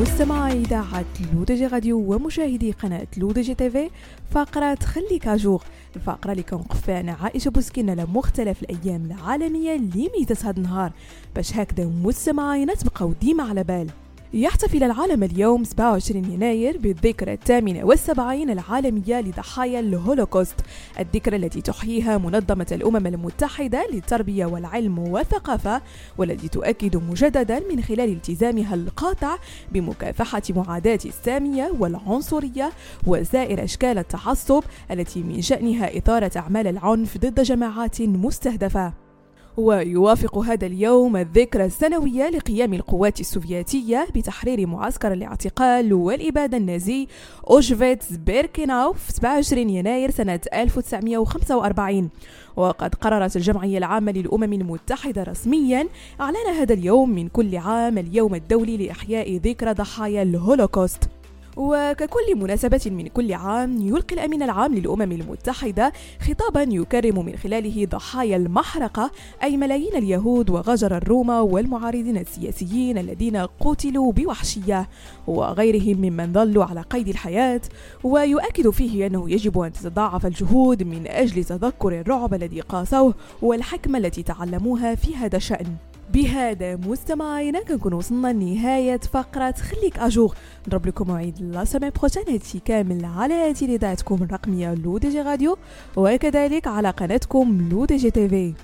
مستمعي إذاعة L'ODJ Radio ومشاهدي قناة L'ODJ TV فقرة خليك à jour الفقرة اللي كنوقف فيها أنا عائشة بوسكين على مختلف الأيام العالمية اللي ميزت هاد النهار. باش هكذا مستمعينا تبقاو ديما على بال. يحتفل العالم اليوم 27 يناير بالذكرى الثامنة والسبعين العالمية لضحايا الهولوكوست. الذكرى التي تحييها منظمة الأمم المتحدة للتربية والعلم والثقافة والتي تؤكد مجددا من خلال التزامها القاطع بمكافحة معاداة السامية والعنصرية وسائر أشكال التعصب التي من شأنها إثارة أعمال العنف ضد جماعات مستهدفة. ويوافق هذا اليوم الذكرى السنوية لقيام القوات السوفيتية بتحرير معسكر الاعتقال والإبادة النازي أوشفيتس بيركيناو في 27 يناير سنة 1945 وقد قررت الجمعية العامة للأمم المتحدة رسميا إعلان هذا اليوم من كل عام اليوم الدولي لإحياء ذكرى ضحايا الهولوكوست. وككل مناسبة من كل عام يلقي الأمين العام للأمم المتحدة خطابا يكرم من خلاله ضحايا المحرقة أي ملايين اليهود وغجر الروما والمعارضين السياسيين الذين قتلوا بوحشية وغيرهم ممن ظلوا على قيد الحياة. ويؤكد فيه أنه يجب أن تتضاعف الجهود من أجل تذكر الرعب الذي قاسوه والحكمة التي تعلموها في هذا الشأن. بهذا مستمعينا كنكون وصلنا لنهاية فقرة خليك à jour نضرب لكم موعد la semaine prochaine هادشي كامل على هذه اذاعتكم الرقمية L'ODJ Radio وكذلك على قناتكم L'ODJ TV